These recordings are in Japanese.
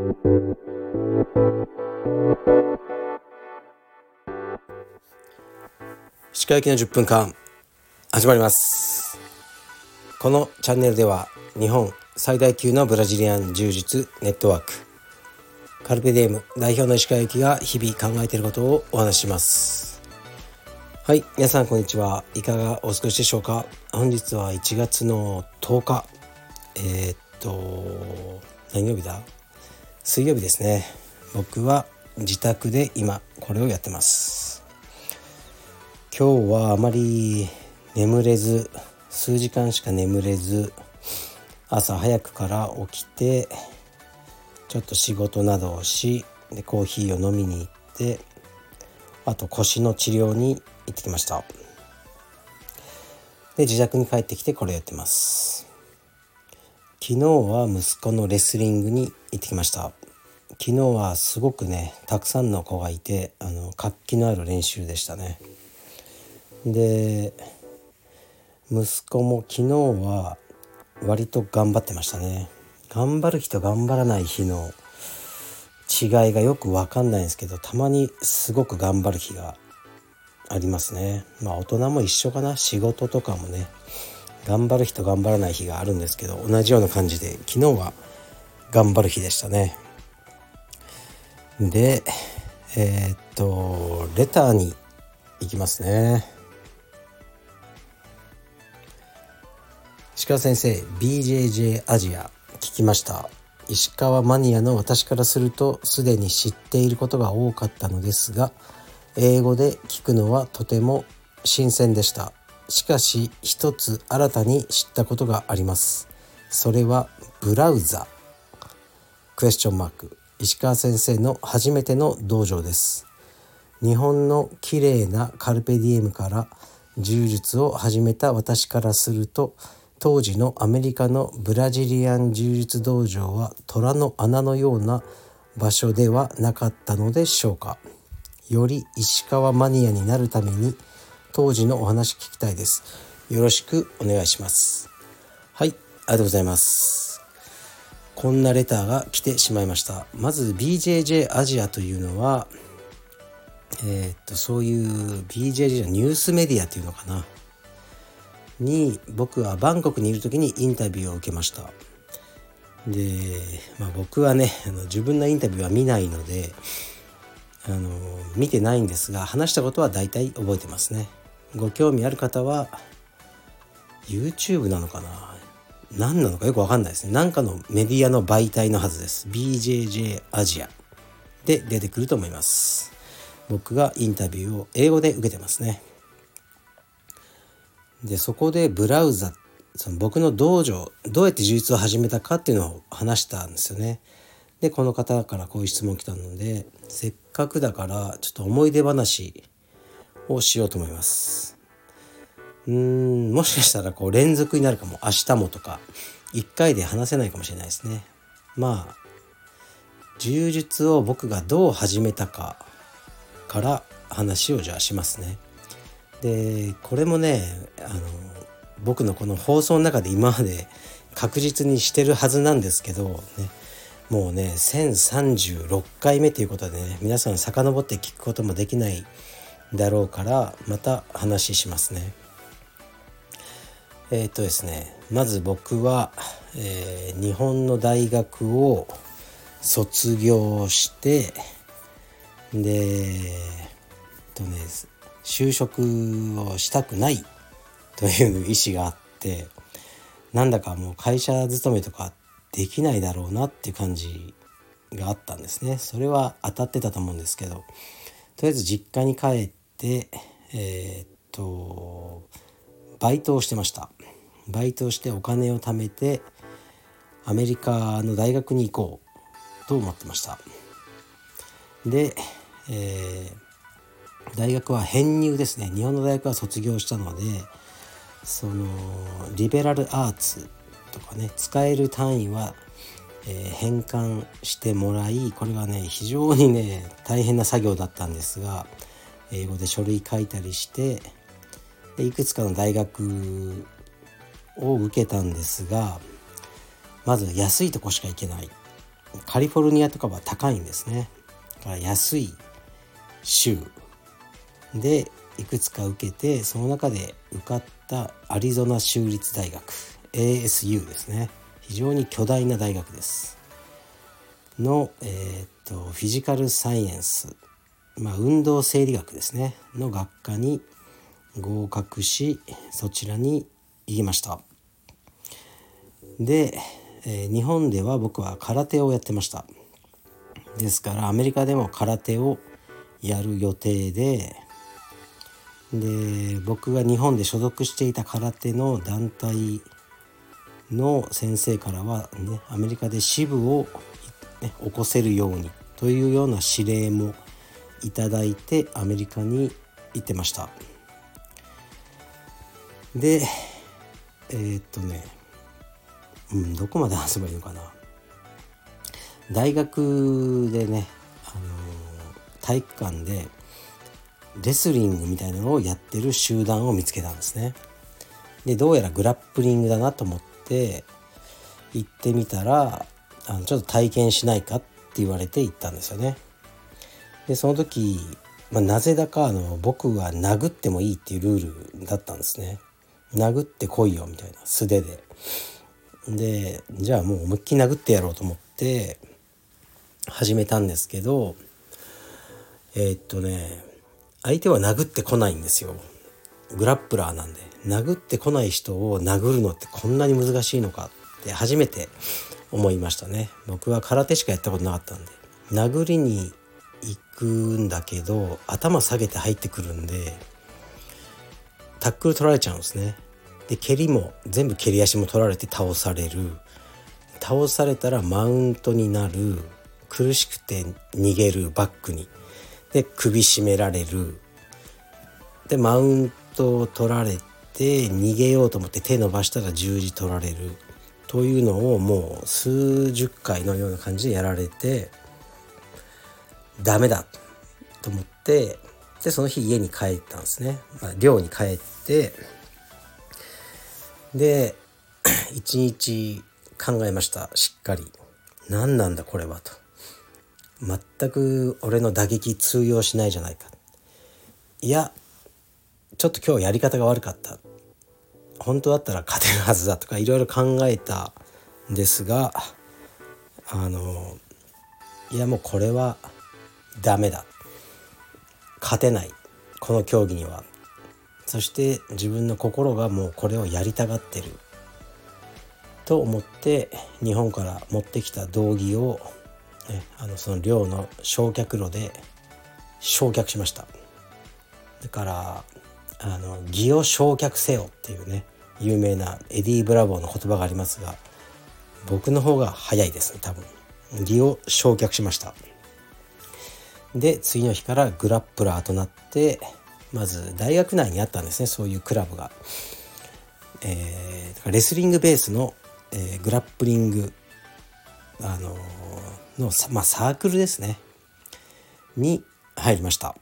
歯科行きの10分間始まります。このチャンネルでは日本最大級のブラジリアン柔術ネットワークカルペディエム代表の石川由紀が日々考えていることをお話しします。はい皆さんこんにちは。いかがお過ごしでしょうか？本日は1月の10日。えー、っと何曜日だ？水曜日ですね。僕は自宅で今これをやってます。今日はあまり眠れず数時間しか眠れず朝早くから起きてちょっと仕事などをしでコーヒーを飲みに行ってあと腰の治療に行ってきました。で自宅に帰ってきてこれやってます。昨日は息子のレスリングに行ってきました。昨日はすごくねたくさんの子がいてあの活気のある練習でしたね。で息子も昨日は割と頑張ってましたね。頑張る日と頑張らない日の違いがよく分かんないんですけどたまにすごく頑張る日がありますね。まあ大人も一緒かな。仕事とかもね頑張る日と頑張らない日があるんですけど同じような感じで昨日は頑張る日でしたね。でえー、っとレターに行きますね。鹿先生 BJJ アジア聞きました。石川マニアの私からするとすでに知っていることが多かったのですが英語で聞くのはとても新鮮でした。しかし一つ新たに知ったことがあります。それはブラウザ。クエスチョンマーク。石川先生の初めての道場です。日本の綺麗なカルペディエムから柔術を始めた私からすると当時のアメリカのブラジリアン柔術道場は虎の穴のような場所ではなかったのでしょうか。より石川マニアになるために当時のお話聞きたいです。よろしくお願いします。はいありがとうございます。こんなレターが来てしまいました。まず BJJ アジアというのはえー、っとそういう BJJ ニュースメディアっていうのかな。に僕はバンコクにいる時にインタビューを受けました。で、まあ、僕はねあの自分のインタビューは見ないのであの見てないんですが話したことは大体覚えてますね。ご興味ある方は YouTube なのかな。何なのかよくわかんないですねなんかのメディアの媒体のはずです BJJ アジアで出てくると思います僕がインタビューを英語で受けてますねでそこでブラウザその僕の道場どうやって充実を始めたかっていうのを話したんですよね。でこの方からこういう質問来たのでせっかくだからちょっと思い出話をしようと思います。うーんもしかしたらこう連続になるかも明日もとか1回で話せないかもしれないですね。まあ柔術を僕がどう始めたかから話をじゃあしますね。でこれもねあの僕のこの放送の中で今まで確実にしてるはずなんですけど、ね、もうね1036回目ということでね皆さん遡って聞くこともできないだろうからまた話しますね。えっ、とですねまず僕は、えー、日本の大学を卒業してでえっとね就職をしたくないという意思があってなんだかもう会社勤めとかできないだろうなっていう感じがあったんですね。それは当たってたと思うんですけどとりあえず実家に帰ってえー、っとバイトをしてました。バイトをしてお金を貯めてアメリカの大学に行こうと思ってました。で、えー大学は編入ですね。日本の大学は卒業したのでそのリベラルアーツとかね使える単位は、えー、変換してもらいこれがね非常にね大変な作業だったんですが英語で書類書いたりしてでいくつかの大学を受けたんですがまず安いとこしか行けない。カリフォルニアとかは高いんですね。だから安い州。でいくつか受けてその中で受かったアリゾナ州立大学。ASU ですね。非常に巨大な大学です。の、えー、っとフィジカルサイエンス、まあ、運動生理学ですね。の学科に合格しそちらに行きました。で、えー、日本では僕は空手をやってました。ですからアメリカでも空手をやる予定でで僕が日本で所属していた空手の団体の先生からは、ね、アメリカで支部を、ね、起こせるようにというような指令もいただいてアメリカに行ってました。でえー、っとねうんどこまで話せばいいのかな。大学でね、あの体育館でレスリングみたいなのをやってる集団を見つけたんですね。でどうやらグラップリングだなと思って行ってみたらあのちょっと体験しないかって言われて行ったんですよね。でその時、まあ、なぜだかあの僕は殴ってもいいっていうルールだったんですね。殴ってこいよみたいな素手で。でじゃあもう思いっきり殴ってやろうと思って始めたんですけどえー、っとね相手は殴ってこないんですよ。グラップラーなんで。殴ってこない人を殴るのってこんなに難しいのかって初めて思いましたね。僕は空手しかやったことなかったんで。殴りに行くんだけど頭下げて入ってくるんでタックル取られちゃうんですね。で蹴りも全部蹴り足も取られて倒される。倒されたらマウントになる。苦しくて逃げる。バックに。で首絞められる。でマウントを取られて逃げようと思って手伸ばしたら十字取られる。というのをもう数十回のような感じでやられてダメだ。と思ってでその日家に帰ったんですね、まあ、寮に帰ってで 一日考えました。しっかり。何なんだこれはと。全く俺の打撃通用しないじゃないか。いやちょっと今日やり方が悪かった。本当だったら勝てるはずだとかいろいろ考えたんですがあのいやもうこれはダメだ。勝てない。この競技には。そして自分の心がもうこれをやりたがってる。と思って日本から持ってきた道着を、ね、あのその寮の焼却炉で焼却しました。だからあのギを焼却せよっていうね有名なエディ・ブラボーの言葉がありますが僕の方が早いですね多分。ギを焼却しました。で次の日からグラップラーとなってまず大学内にあったんですねそういうクラブが。えー、レスリングベースの、えー、グラップリング、あのー、の、まあ、サークルですねに入りました。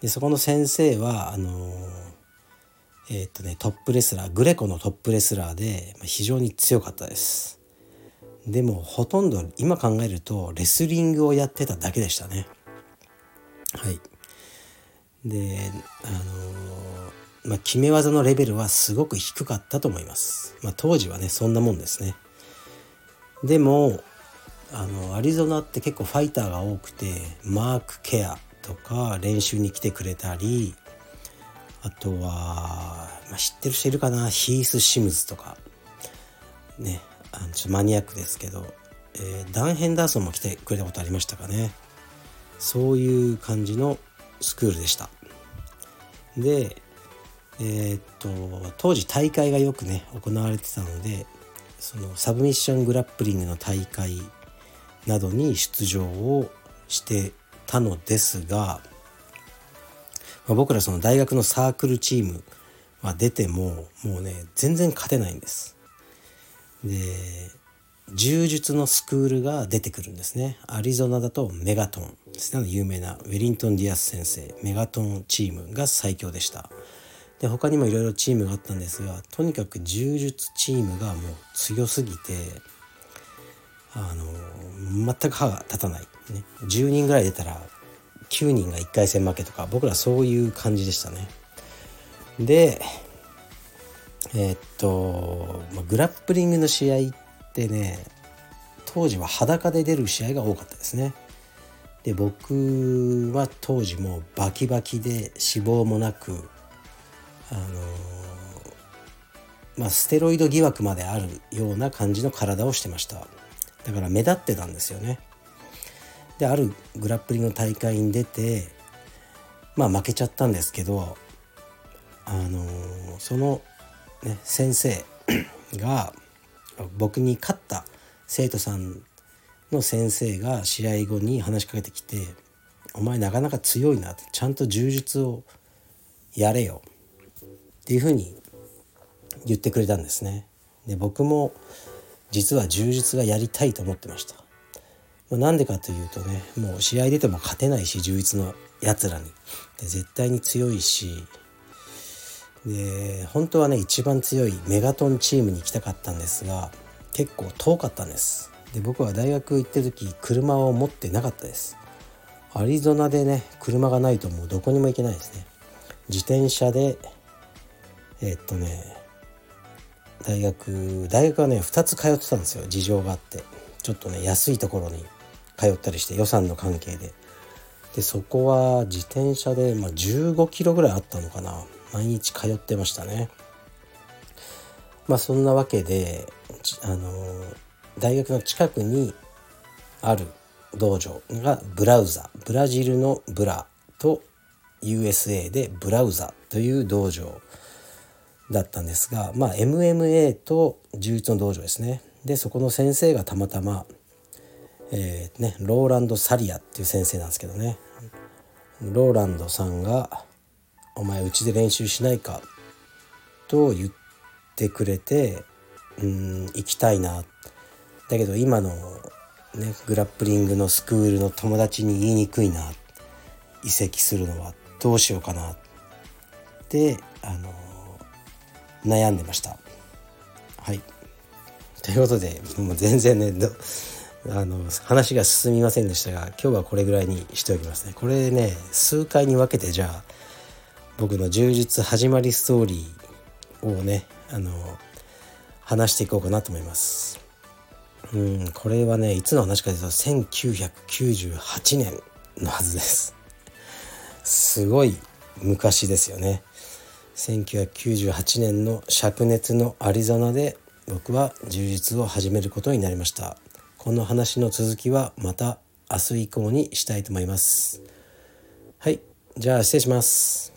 でそこの先生はあのえ、っとねトップレスラーグレコのトップレスラーでまあ非常に強かったです。でもほとんど今考えるとレスリングをやってただけでしたねはいであのー、まあ決め技のレベルはすごく低かったと思います。まあ当時はねそんなもんですね。でもあのアリゾナって結構ファイターが多くてマーク・ケアとか練習に来てくれたりあとは、まあ、知ってる人いるかな？ヒース・シムズとか。ねあのちょっとマニアックですけど、えー、ダン・ヘンダーソンも来てくれたことありましたかね。そういう感じのスクールでした。でえー、っと当時大会がよくね行われてたのでそのサブミッショングラップリングの大会などに出場をしてたのですが、まあ、僕らその大学のサークルチームは出てももうね全然勝てないんです。で柔術のスクールが出てくるんですね。アリゾナだとメガトンですね。有名なウェリントン・ディアス先生。メガトンチームが最強でした。で他にもいろいろチームがあったんですがとにかく柔術チームがもう強すぎてあの全く歯が立たない、ね、10人ぐらい出たら9人が1回戦負けとか僕らそういう感じでしたね。でえー、っと、まあ、グラップリングの試合ってね当時は裸で出る試合が多かったですね。で僕は当時もうバキバキで脂肪もなくあのまあステロイド疑惑まであるような感じの体をしてました。だから目立ってたんですよね。であるグラップリングの大会に出てまあ負けちゃったんですけどあのその、ね、先生が僕に勝った生徒さんの先生が試合後に話しかけてきて「お前なかなか強いな」ちゃんと柔術をやれよ」っていうふうに言ってくれたんですね。で僕も実は柔術がやりたいと思ってました。なんでかというとねもう試合出ても勝てないし充実のやつらにで絶対に強いしで本当はね一番強いメガトンチームに行きたかったんですが結構遠かったんです。で僕は大学行ってる時車を持ってなかったです。アリゾナでね車がないともうどこにも行けないですね。自転車でえー、っとね大学大学はね2つ通ってたんですよ。事情があって。ちょっとね安いところに通ったりして予算の関係で。でそこは自転車で、まあ、15キロぐらいあったのかな。毎日通ってましたね。まあそんなわけであの大学の近くにある道場がブラウザ。ブラジルのブラと USA でブラウザという道場だったんですがまあ MMA と柔術の道場ですね。でそこの先生がたまたまえー、ね、ローランド・サリアっていう先生なんですけどね。ローランドさんが「お前うちで練習しないか?」と言ってくれてうん行きたいな。だけど今のねグラップリングのスクールの友達に言いにくいな。移籍するのは。どうしようかな。ってあの悩んでました。はい。ということでもう全然ねあの話が進みませんでしたが今日はこれぐらいにしておきますね。これね数回に分けてじゃあ僕の充実始まりストーリーをねあの話していこうかなと思います。うんこれはねいつの話かというと1998年のはずです。すごい昔ですよね。1998年の灼熱のアリゾナで僕は充実を始めることになりました。この話の続きはまた明日以降にしたいと思います。はいじゃあ失礼します。